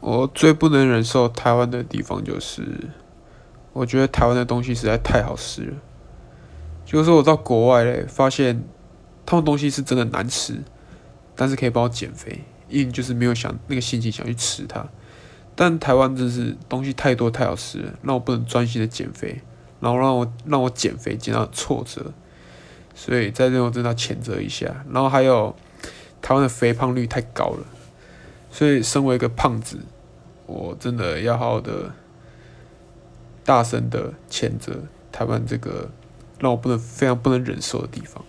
我最不能忍受台湾的地方就是，我觉得台湾的东西实在太好吃了。就是我到国外嘞，发现他们东西是真的难吃，但是可以帮我减肥，因为就是没有想那个心情想去吃它。但台湾真是东西太多太好吃了，让我不能专心的减肥，然后让我让我减肥减到挫折，所以在这我真的谴责一下。然后还有台湾的肥胖率太高了。所以，身为一个胖子，我真的要好好的、大声的谴责台湾这个让我不能、非常不能忍受的地方。